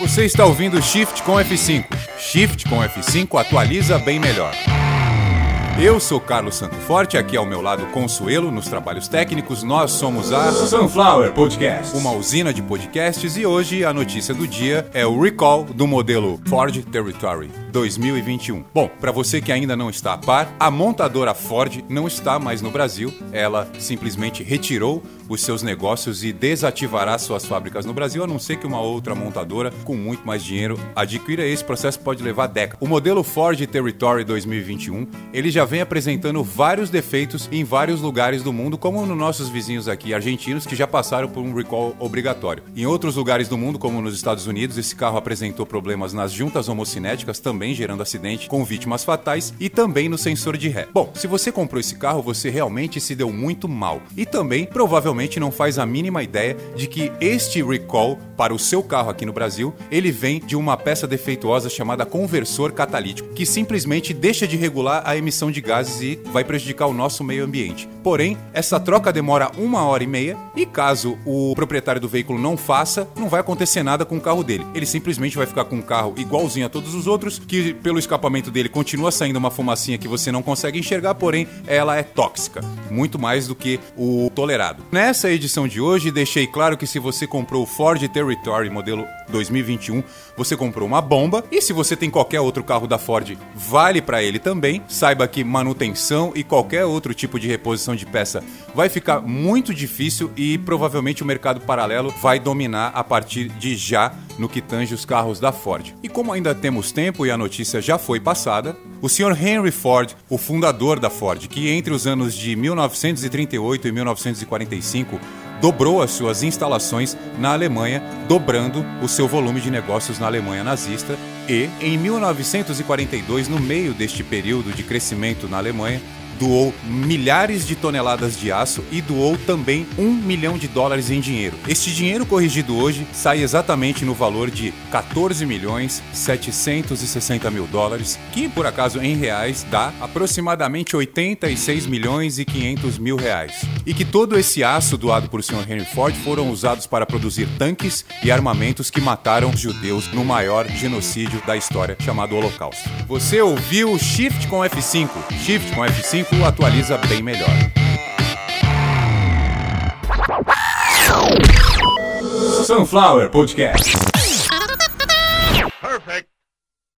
Você está ouvindo Shift com F5. Shift com F5 atualiza bem melhor. Eu sou Carlos Santo Forte, aqui ao meu lado Consuelo nos trabalhos técnicos. Nós somos a Sunflower Podcast, uma usina de podcasts e hoje a notícia do dia é o recall do modelo Ford Territory 2021. Bom, para você que ainda não está a par, a montadora Ford não está mais no Brasil. Ela simplesmente retirou os seus negócios e desativará suas fábricas no Brasil, a não ser que uma outra montadora com muito mais dinheiro adquira. Esse processo pode levar décadas. O modelo Ford Territory 2021 ele já vem apresentando vários defeitos em vários lugares do mundo, como nos nossos vizinhos aqui argentinos que já passaram por um recall obrigatório. Em outros lugares do mundo, como nos Estados Unidos, esse carro apresentou problemas nas juntas homocinéticas, também gerando acidente com vítimas fatais e também no sensor de ré. Bom, se você comprou esse carro, você realmente se deu muito mal e também provavelmente não faz a mínima ideia de que este recall para o seu carro aqui no Brasil, ele vem de uma peça defeituosa chamada conversor catalítico, que simplesmente deixa de regular a emissão de de gases e vai prejudicar o nosso meio ambiente. Porém, essa troca demora uma hora e meia e caso o proprietário do veículo não faça, não vai acontecer nada com o carro dele. Ele simplesmente vai ficar com um carro igualzinho a todos os outros, que pelo escapamento dele continua saindo uma fumacinha que você não consegue enxergar, porém ela é tóxica, muito mais do que o tolerado. Nessa edição de hoje, deixei claro que se você comprou o Ford Territory modelo 2021, você comprou uma bomba e se você tem qualquer outro carro da Ford, vale para ele também. Saiba que manutenção e qualquer outro tipo de reposição de peça vai ficar muito difícil e provavelmente o mercado paralelo vai dominar a partir de já no que tange os carros da Ford. E como ainda temos tempo e a notícia já foi passada, o Sr. Henry Ford, o fundador da Ford, que entre os anos de 1938 e 1945 dobrou as suas instalações na Alemanha, dobrando o seu volume de negócios na Alemanha nazista. E, em 1942, no meio deste período de crescimento na Alemanha, doou milhares de toneladas de aço e doou também um milhão de dólares em dinheiro. Este dinheiro corrigido hoje sai exatamente no valor de 14 milhões 760 mil dólares, que por acaso em reais dá aproximadamente 86 milhões e 500 mil reais. E que todo esse aço doado por Sr. Henry Ford foram usados para produzir tanques e armamentos que mataram judeus no maior genocídio da história chamado Holocausto. Você ouviu Shift com F5. Shift com F5 atualiza bem melhor. Sunflower Podcast. Perfect.